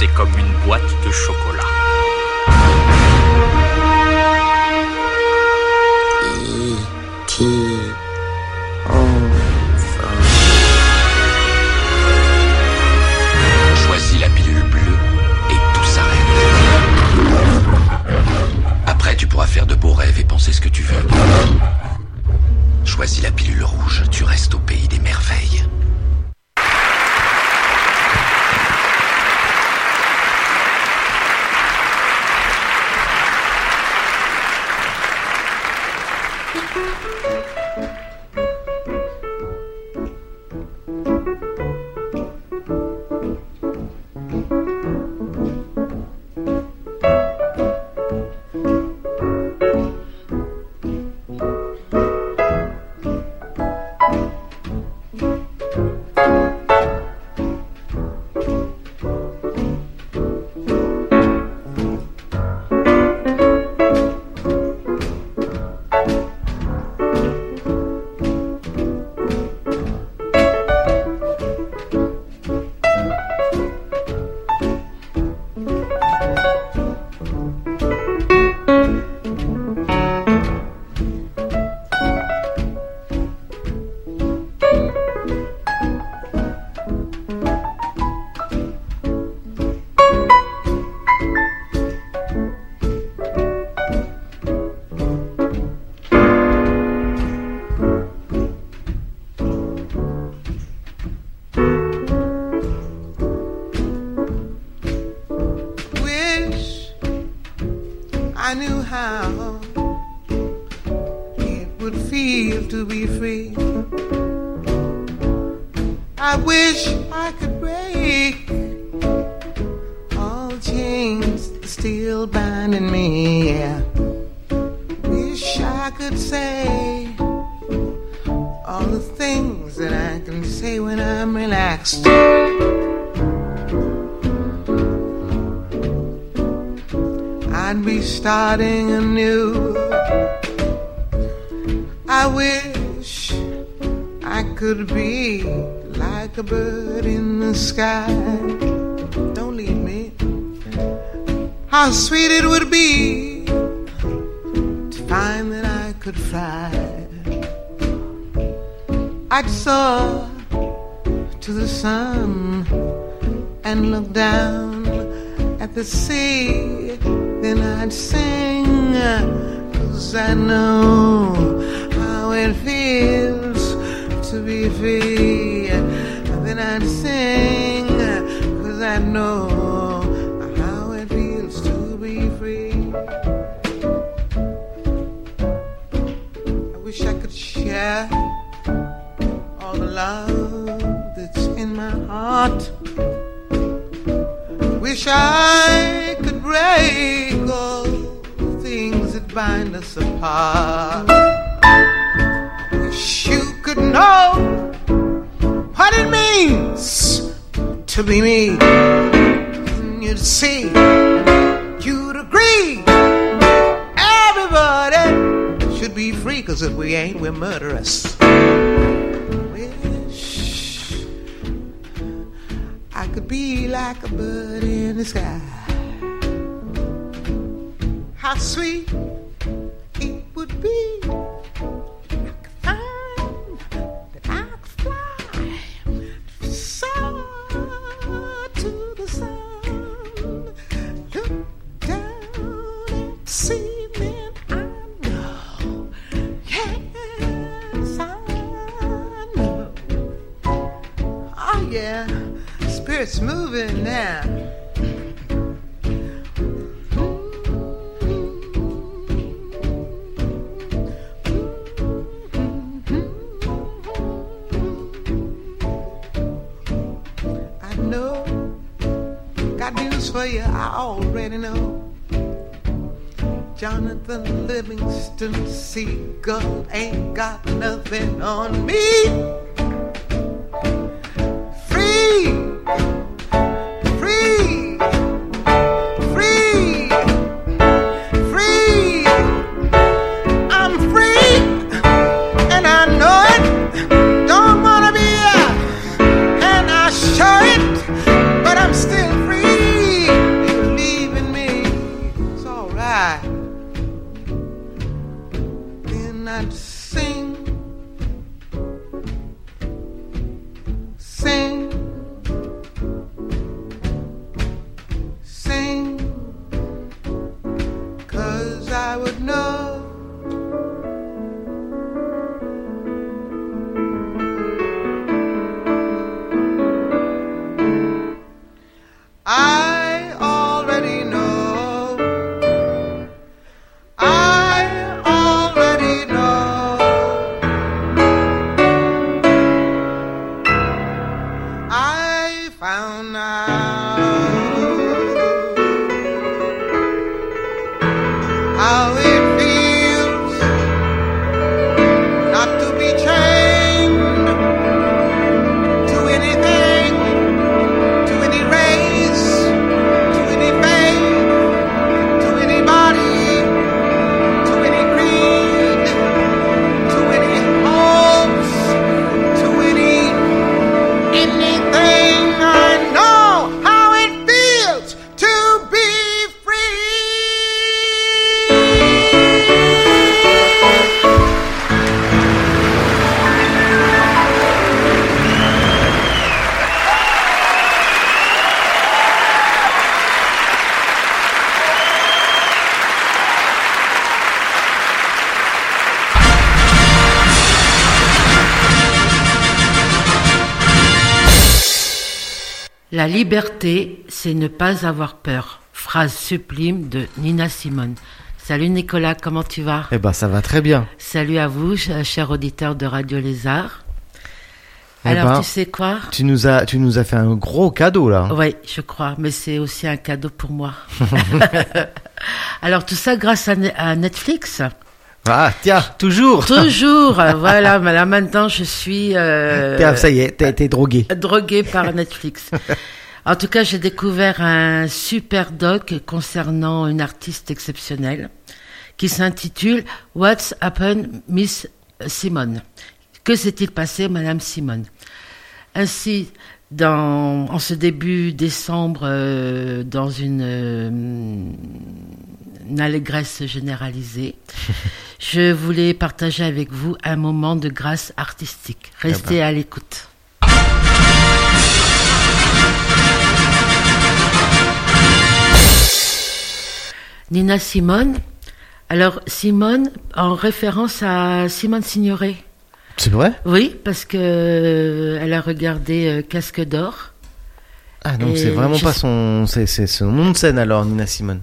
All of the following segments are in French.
c'est comme une boîte de chocolat. Chains still binding me. Yeah. Wish I could say all the things that I can say when I'm relaxed. I'd be starting anew. I wish I could be like a bird in the sky. How sweet it would be to find that I could fly. I'd soar to the sun and look down at the sea. Then I'd sing, cause I know how it feels to be free. Then I'd sing, cause I know love that's in my heart. Wish I could break all the things that bind us apart. Wish you could know what it means to be me. And you'd see, you'd agree. Everybody should be free, cause if we ain't, we're murderous. Be like a bird in the sky. How sweet for you. I already know. Jonathan Livingston Seagull ain't got nothing on me. around now. Liberté, c'est ne pas avoir peur. Phrase sublime de Nina Simone. Salut Nicolas, comment tu vas? Eh ben, ça va très bien. Salut à vous, ch- chers auditeurs de Radio Lézard. Eh Alors, ben, tu sais quoi? Tu nous as, tu nous as fait un gros cadeau là. Oui, je crois, mais c'est aussi un cadeau pour moi. Alors, tout ça grâce à, Ne- à Netflix? Ah, tiens, toujours. Toujours, voilà, mais là maintenant je suis euh, T'es- ça y est, t'as été drogué. droguée par Netflix. En tout cas, j'ai découvert un super doc concernant une artiste exceptionnelle qui s'intitule What's Happened Miss Simone Que s'est-il passé, Madame Simone? Ainsi, dans, en ce début décembre, euh, dans une, euh, une allégresse généralisée, je voulais partager avec vous un moment de grâce artistique. Restez à l'écoute. Nina Simone. Alors, Simone, en référence à Simone Signoret. C'est vrai? Oui, parce que euh, elle a regardé euh, Casque d'or. Ah donc c'est vraiment pas sais- son, c'est son nom de scène alors Nina Simone.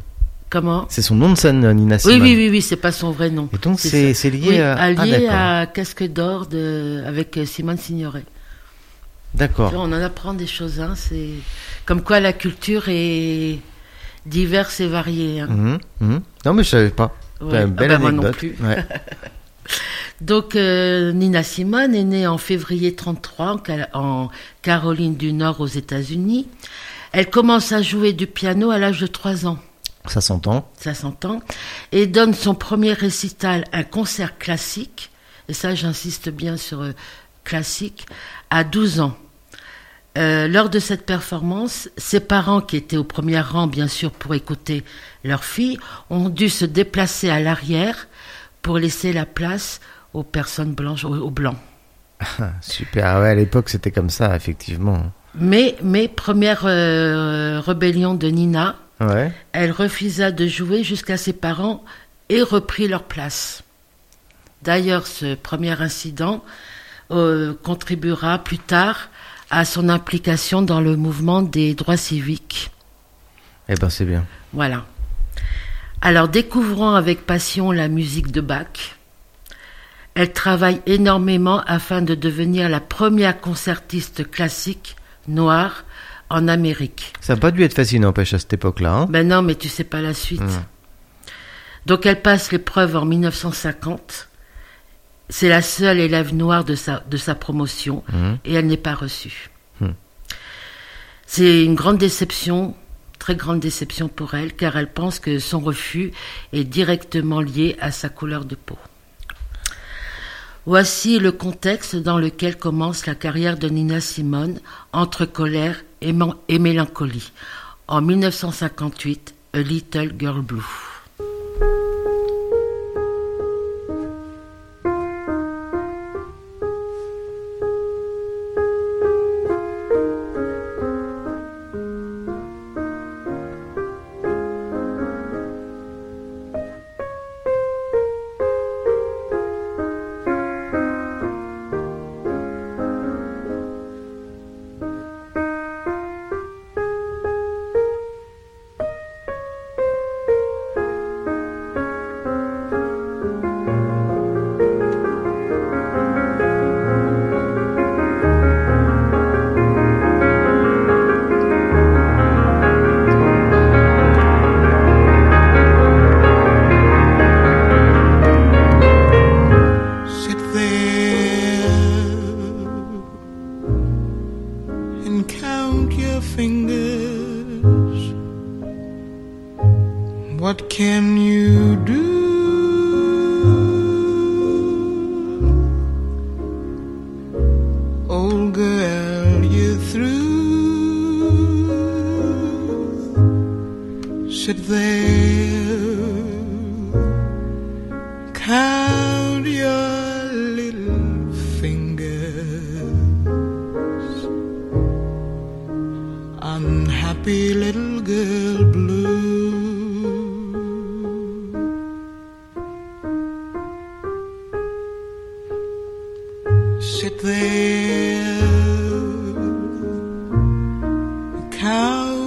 Comment? C'est son nom de scène euh, Nina Oui, Simone. oui, oui, oui, c'est pas son vrai nom. Et donc C'est lié Oui, à, ah, lié d'accord. à Casque d'or de avec Simone Signoret. D'accord. On en apprend des choses, hein. C'est comme quoi la culture est diverse et variée. hein. Mhm, mhm. Non mais je savais pas. Ouais. Une belle Ah bah, moi non plus. Ouais. Donc euh, Nina Simone est née en février 33 en, Cal- en Caroline du Nord aux États-Unis. Elle commence à jouer du piano à l'âge de 3 ans. Ça s'entend. ça s'entend, et donne son premier récital, un concert classique, et ça j'insiste bien sur euh, classique, à 12 ans. Euh, lors de cette performance, ses parents, qui étaient au premier rang bien sûr pour écouter leur fille, ont dû se déplacer à l'arrière pour laisser la place aux personnes blanches, aux, aux blancs. Ah, super. Ah ouais, à l'époque c'était comme ça effectivement. Mais, mais première euh, rébellion de Nina, Ouais. Elle refusa de jouer jusqu'à ses parents et reprit leur place. D'ailleurs, ce premier incident euh, contribuera plus tard à son implication dans le mouvement des droits civiques. Eh ben c'est bien. Voilà. Alors, découvrant avec passion la musique de Bach, elle travaille énormément afin de devenir la première concertiste classique noire en Amérique. Ça n'a pas dû être facile n'empêche à cette époque-là. Hein Ben non, mais tu sais pas la suite. Mm. Donc elle passe l'épreuve en 1950. C'est la seule élève noire de sa, de sa promotion Mhm. et elle n'est pas reçue. Mm. C'est une grande déception, très grande déception pour elle, car elle pense que son refus est directement lié à sa couleur de peau. Voici le contexte dans lequel commence la carrière de Nina Simone, entre colère et, et mélancolie. En 1958, A Little Girl Blue. how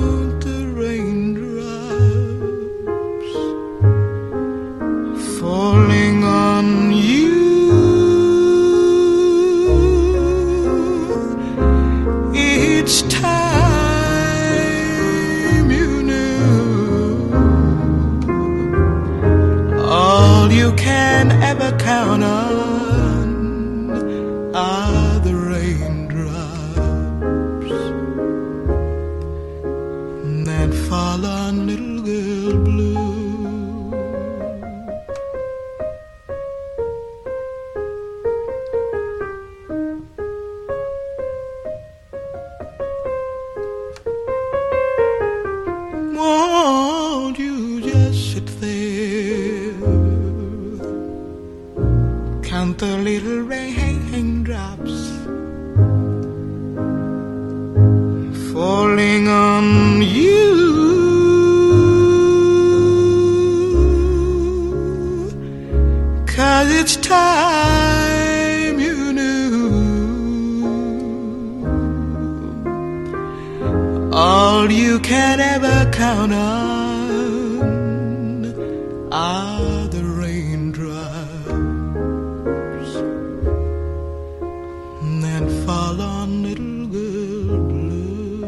all you can ever count on are the raindrops that fall on little girl blue.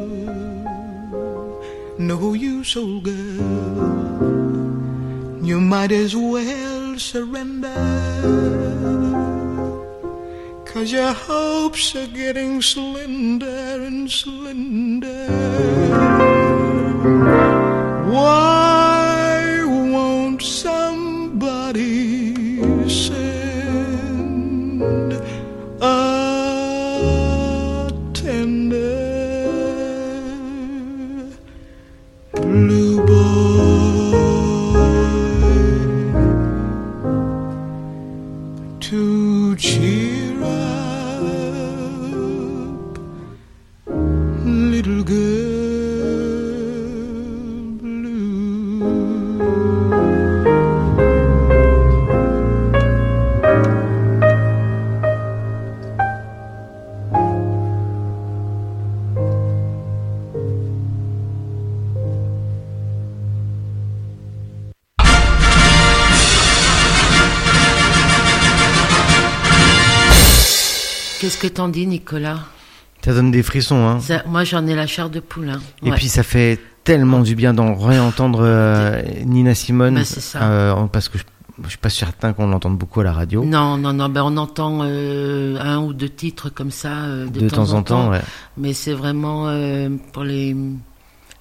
No use, old girl, you might as well surrender. Cause your hopes are getting slender and slender. Whoa! Que t'en dis, Nicolas Ça donne des frissons, hein. Ça- Moi, j'en ai la chair de poulain. Et Ouais. puis ça fait tellement du bien d'en réentendre euh, Nina Simone, Bah, c'est ça. euh, parce que je, je suis pas certain qu'on l'entende beaucoup à la radio. Non, non, non, ben on entend euh, un ou deux titres comme ça de, de temps, en temps, ouais. mais c'est vraiment pour les,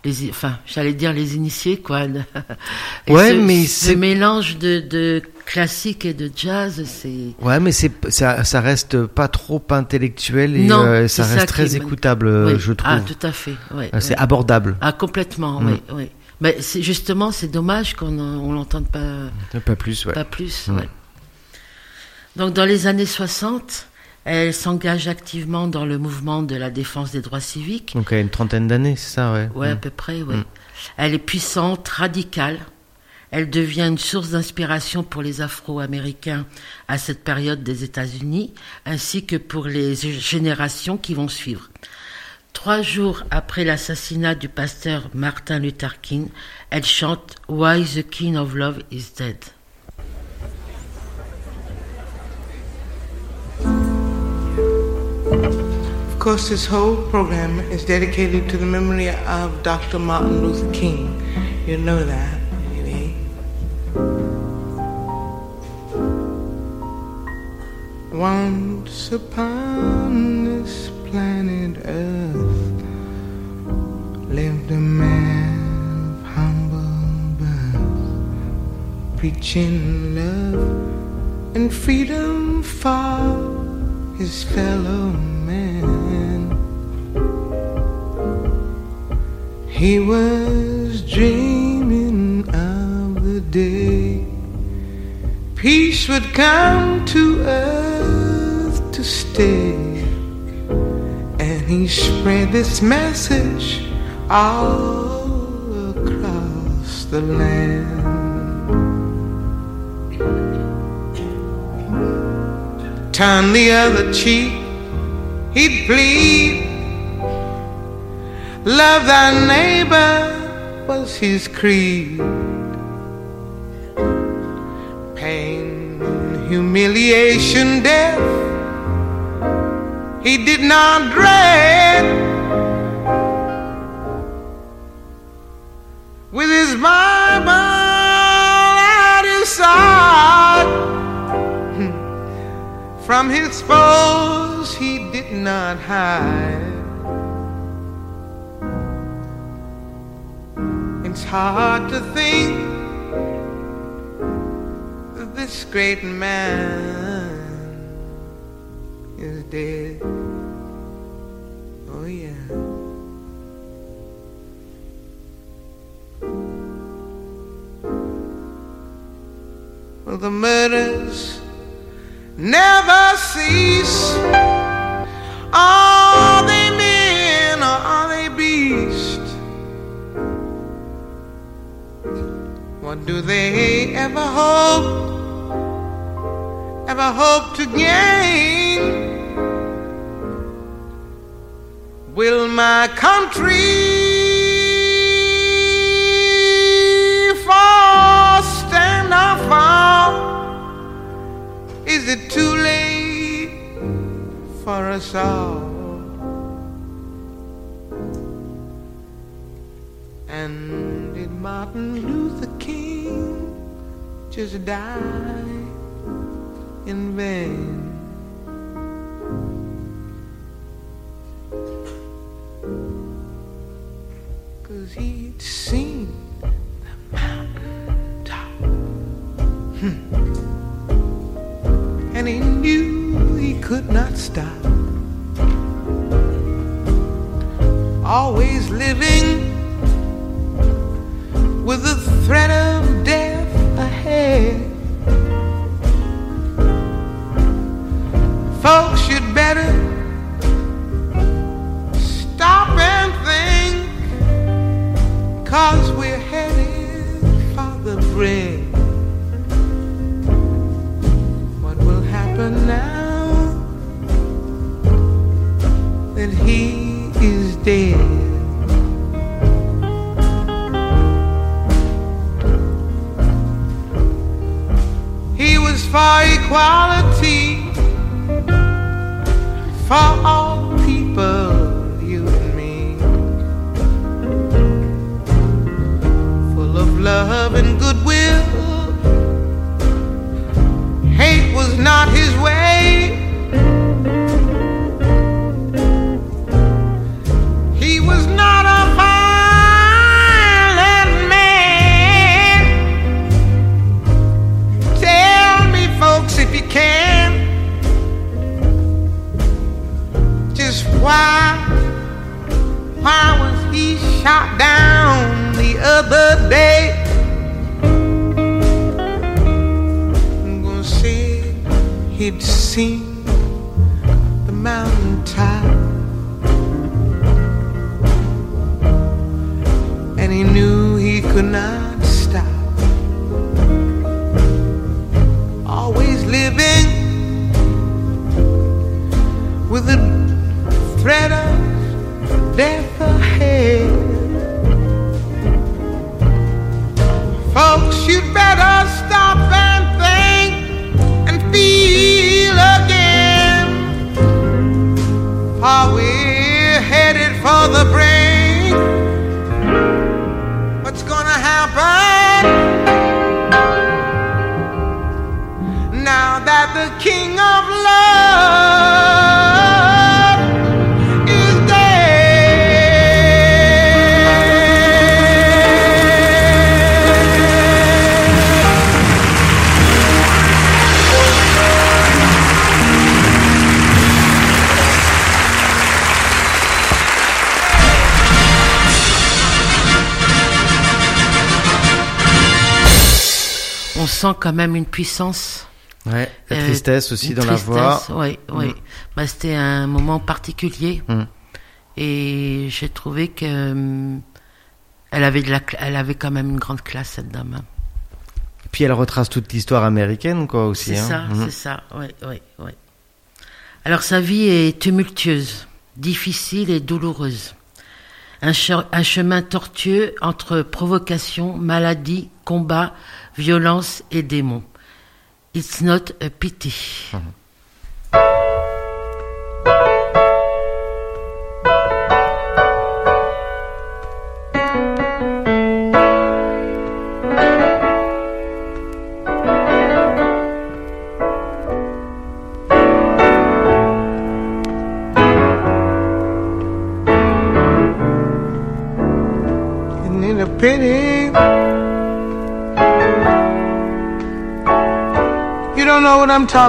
les, enfin, j'allais dire les initiés, quoi. Et Ouais, ce, mais ce c'est- mélange de, de classique et de jazz, c'est Ouais, mais c'est ça, ça reste pas trop intellectuel et Non, euh, ça reste très écoutable, euh, Oui. je trouve. Ah, tout à fait. ouais, Euh, c'est ouais. abordable, Ah, complètement, Mm. oui, oui. Mais c'est justement, c'est dommage qu'on on l'entende pas. pas plus. Ouais. Pas plus, Mm. ouais. Donc, dans les années 60, elle s'engage activement dans le mouvement de la défense des droits civiques. Donc elle a une trentaine d'années, c'est ça, ouais. Ouais, à Mm. peu près, ouais. Mm. Elle est puissante, radicale. Elle devient une source d'inspiration pour les Afro-Américains à cette période des États-Unis, ainsi que pour les générations qui vont suivre. Trois jours après l'assassinat du pasteur Martin Luther King, elle chante Why the King of Love is Dead. Course, this whole program is dedicated to the memory of Dr. Martin Luther King. You know that. Once upon this planet Earth lived a man of humble birth, preaching love and freedom for his fellow He was dreaming of the day peace would come to earth to stay. And he spread this message all across the land. Turn the other cheek, he'd plead. Love thy neighbor was his creed. Pain, humiliation, death, he did not dread. With his Bible at his side, from his foes he did not hide. Hard to think that this great man is dead. Oh, yeah. Well, the murders never cease. Are What do they ever hope, ever hope to gain? Will my country fall, stand or fall? Is it too late for us all? And did Martin Luther just die in vain? Cause he'd seen the mountain top. Hmm. And he knew he could not stop. Always living with the threat of cause we're headed for the brink. What will happen now that he is dead? He was for equality for all love and goodwill. Hate was not his way. He was not a violent man. Tell me, folks, if you can, just why, why was he shot down the other day? He'd seen the mountain top, and he knew he could not quand même une puissance. Ouais, la euh, tristesse aussi une dans la voix. Oui, oui. Mm. Bah, c'était un moment particulier. Mm. Et j'ai trouvé que hum, elle avait de la, elle avait quand même une grande classe cette dame. hein. Puis elle retrace toute l'histoire américaine, quoi, aussi. C'est hein. ça, Mhm. c'est ça. Oui, oui, oui. Alors sa vie est tumultueuse, difficile et douloureuse. Un, che- un chemin tortueux entre provocation, maladie, combat, violence et démons. It's not a pity. Isn't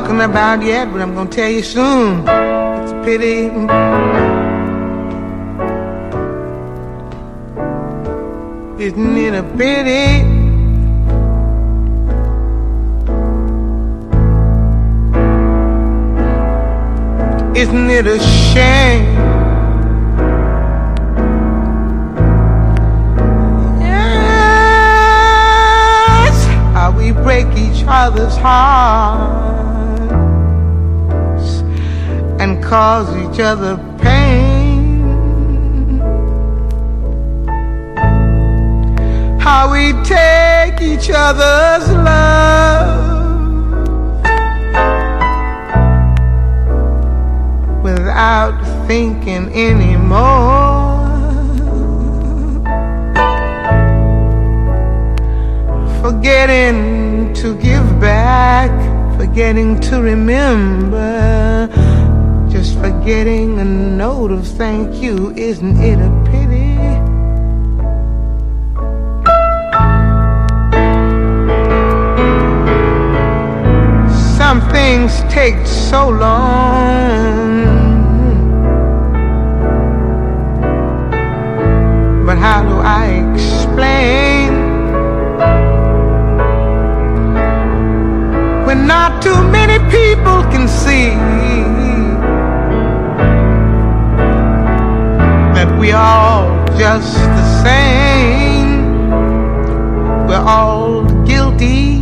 talking about yet, but I'm gonna tell you soon. It's a pity. Isn't it a pity? Isn't it a shame? Yes, how we break each other's hearts and cause each other pain. How we take each other's love without thinking anymore. forgetting to give back, forgetting to remember, just forgetting a note of thank you. Isn't it a pity? Some things take so long. But how do I explain? when not too many people can just the same. We're all guilty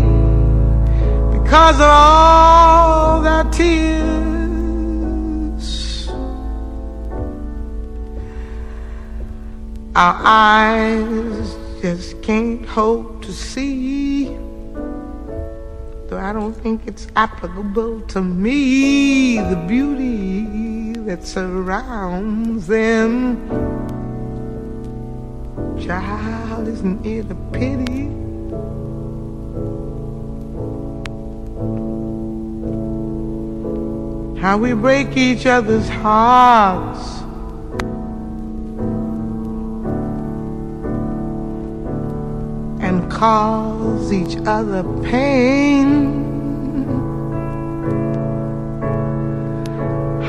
because of all their tears. Our eyes just can't hope to see though I don't think it's applicable to me, the beauty that surrounds them. Child, isn't it a pity? How we break each other's hearts. and cause each other pain.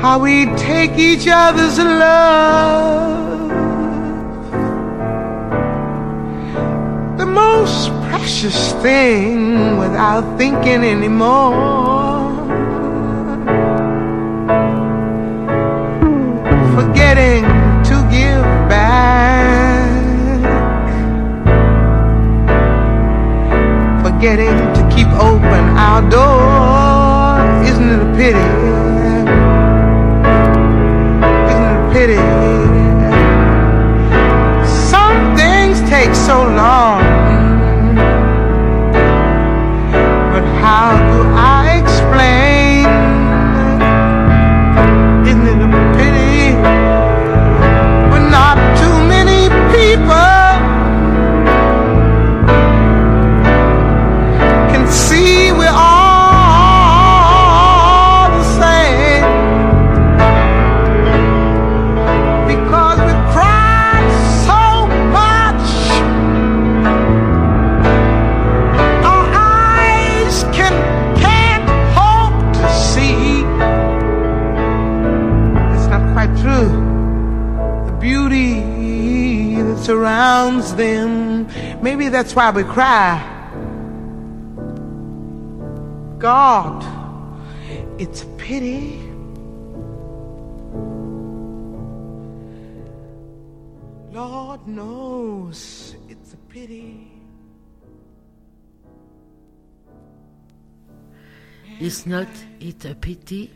How we take each other's love, most precious thing, without thinking anymore. Forgetting to give back. forgetting to keep open our door. Isn't it a pity? Isn't it a pity? Some things take so long. Them. Maybe that's why we cry. God, it's a pity. Lord knows it's a pity. It's Not It a Pity?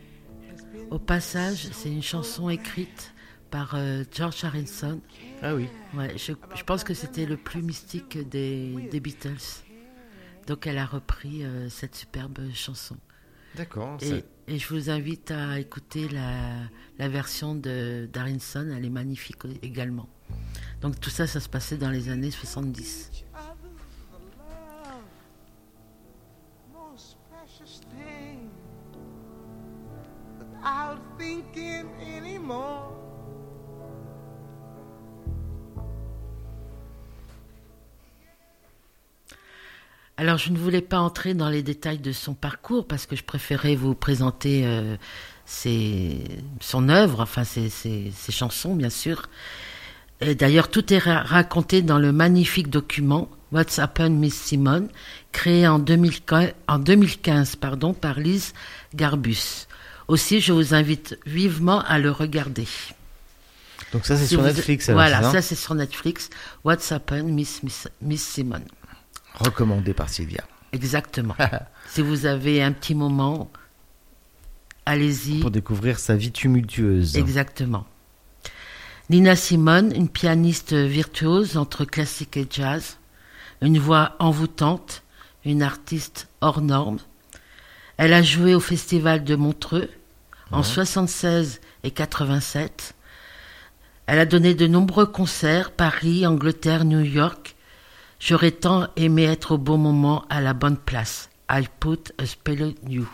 Au passage, c'est une chanson écrite par euh, George Harrison. Ah oui. Ouais, je, je pense que c'était le plus mystique des, des Beatles. Donc elle a repris euh, cette superbe chanson. D'accord. Et, et je vous invite à écouter la, la version de d'Harrison, elle est magnifique également. Donc tout ça, ça se passait dans les années 70. most precious thing without thinking anymore. Alors, je ne voulais pas entrer dans les détails de son parcours parce que je préférais vous présenter euh, ses- son œuvre, enfin ses, ses- ses chansons, bien sûr. D'ailleurs, tout est ra- raconté dans le magnifique document What's Happened Miss Simone, créé en 2015, en 2015 pardon, par Lise Garbus. Aussi, je vous invite vivement à le regarder. Donc ça, c'est Si sur vous- Netflix. alors, Voilà, ça c'est sur Netflix. What's Happened Miss, Miss, Miss Simone. Recommandé par Sylvia. Exactement. si vous avez un petit moment, allez-y. Pour découvrir sa vie tumultueuse. Exactement. Nina Simone, une pianiste virtuose entre classique et jazz, une voix envoûtante, une artiste hors norme. Elle a joué au festival de Montreux en 76 et 87. Elle a donné de nombreux concerts, Paris, Angleterre, New York. J'aurais tant aimé être au bon moment à la bonne place. I put a spell on you.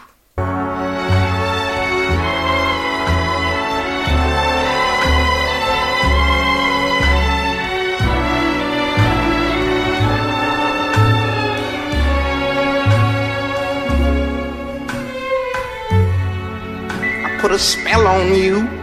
Put a spell on you.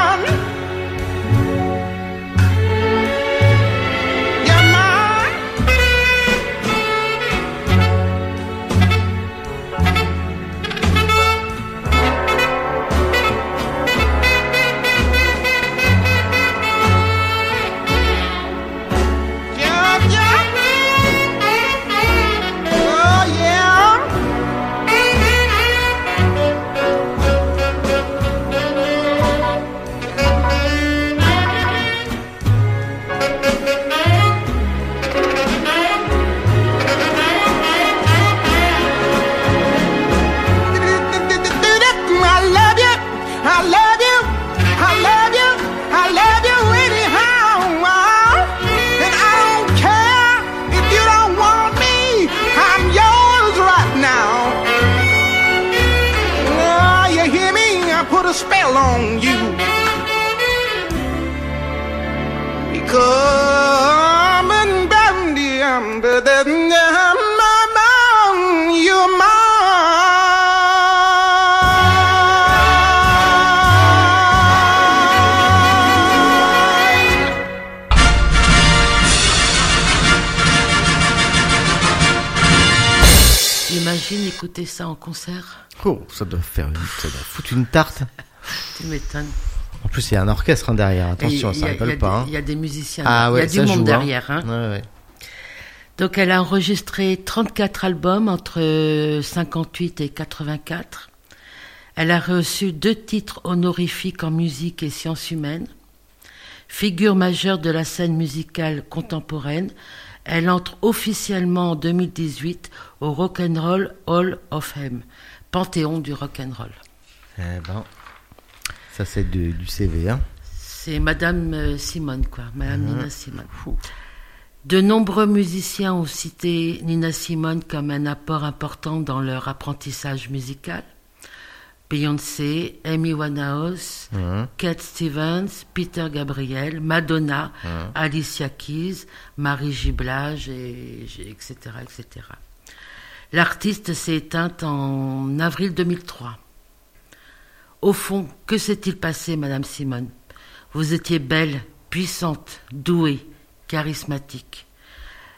Ça doit faire une, ça doit foutre une tarte. Tu m'étonnes. En plus, il y a un orchestre hein, derrière. Attention, y ça a pas. hein. Il y a des musiciens, Ah il y a du monde joue, hein. derrière. hein. Ouais, ouais. Donc elle a enregistré 34 albums entre 58 et 84. Elle a reçu deux titres honorifiques en musique et sciences humaines. Figure majeure de la scène musicale contemporaine, elle entre officiellement en 2018 au Rock'n'Roll Hall of Fame, panthéon du rock'n'roll. Eh ben, ça c'est du, du CV, hein. C'est Madame euh, Simone, quoi, Madame Nina Simone. De nombreux musiciens ont cité Nina Simone comme un apport important dans leur apprentissage musical. Beyoncé, Amy Winehouse, Mhm. Cat Stevens, Peter Gabriel, Madonna, Alicia Keys, Marie Giblage, et, etc., etc. L'artiste s'est éteinte en avril 2003. Au fond, que s'est-il passé, Madame Simone? Vous étiez belle, puissante, douée, charismatique.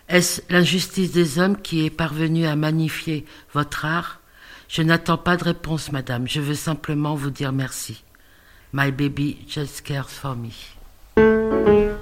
Est-ce l'injustice des hommes qui est parvenue à magnifier votre art? Je n'attends pas de réponse, madame. Je veux simplement vous dire merci. My baby just cares for me.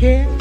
care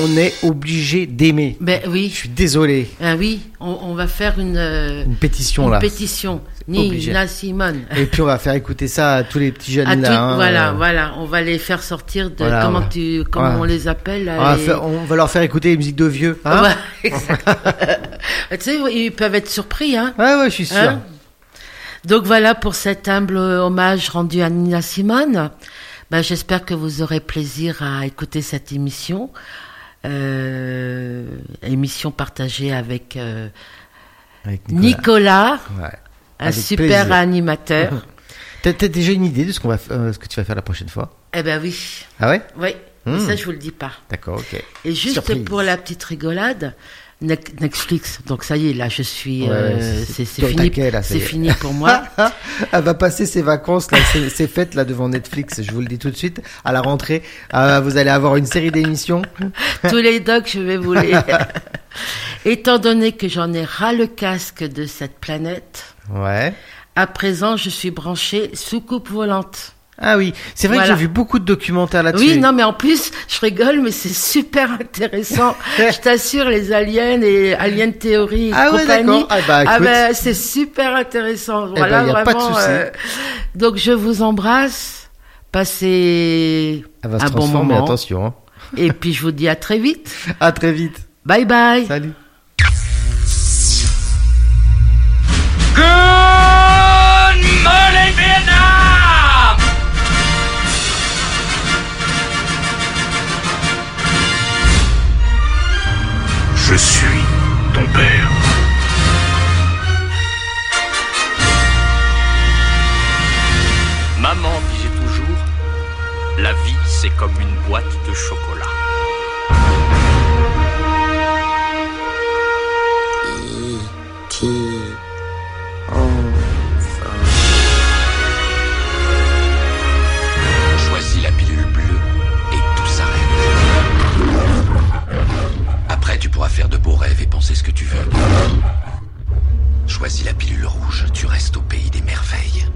On est obligé d'aimer. Ben Je oui, suis désolé. ah oui, on, on va faire une, euh, Une pétition une là. pétition. Nina Simone. Et puis on va faire écouter ça à tous les petits jeunes À là. tout- hein, voilà, euh, voilà, on va les faire sortir de Voilà, comment ouais. tu comment Ouais. on les appelle on, va les- faire- on va leur faire écouter les musiques de vieux. Hein Ouais, tu sais, ils peuvent être surpris, hein. ouais, ouais, je suis sûr. Hein Donc voilà pour cet humble hommage rendu à Nina Simone. Ben, J'espère que vous aurez plaisir à écouter cette émission. Euh, émission partagée avec euh, Avec Nicolas, Ouais. un Avec super plaisir. animateur. T'as t'as déjà une idée de ce, qu'on va, euh, ce que tu vas faire la prochaine fois? Eh ben oui, Ah ouais? Oui. Mais Hmm. ça je vous le dis pas. D'accord, ok. Et juste Surprise. pour la petite rigolade, Netflix. Donc ça y est, là je suis, Ouais, euh, c'est- fini, c'est est. fini pour moi. Elle va passer ses vacances, là, ses, fêtes là devant Netflix. Je vous le dis tout de suite. À la rentrée, euh, vous allez avoir une série d'émissions. Tous les docs, je vais vous les. Étant donné que j'en ai ras le casque de cette planète, Ouais. à présent je suis branchée soucoupe volante. Ah oui, c'est vrai Voilà. que j'ai vu beaucoup de documentaires là-dessus. Oui, non, mais en plus, je rigole, mais c'est super intéressant. je t'assure, les aliens et Alien Theory et Ah ouais, d'accord. Ah bah, écoute. ben, c'est super intéressant. Eh Voilà, y a pas de vraiment. souci. euh, Donc, je vous embrasse. Passez Elle va se un bon moment. attention. hein. Et puis, je vous dis à très vite. À très vite. Bye bye. Salut. Good morning, Vietnam! Je suis ton père. Maman disait toujours, la vie c'est comme une boîte de chocolat. pourras faire de beaux rêves et penser ce que tu veux. Choisis la pilule rouge, tu restes au pays des merveilles.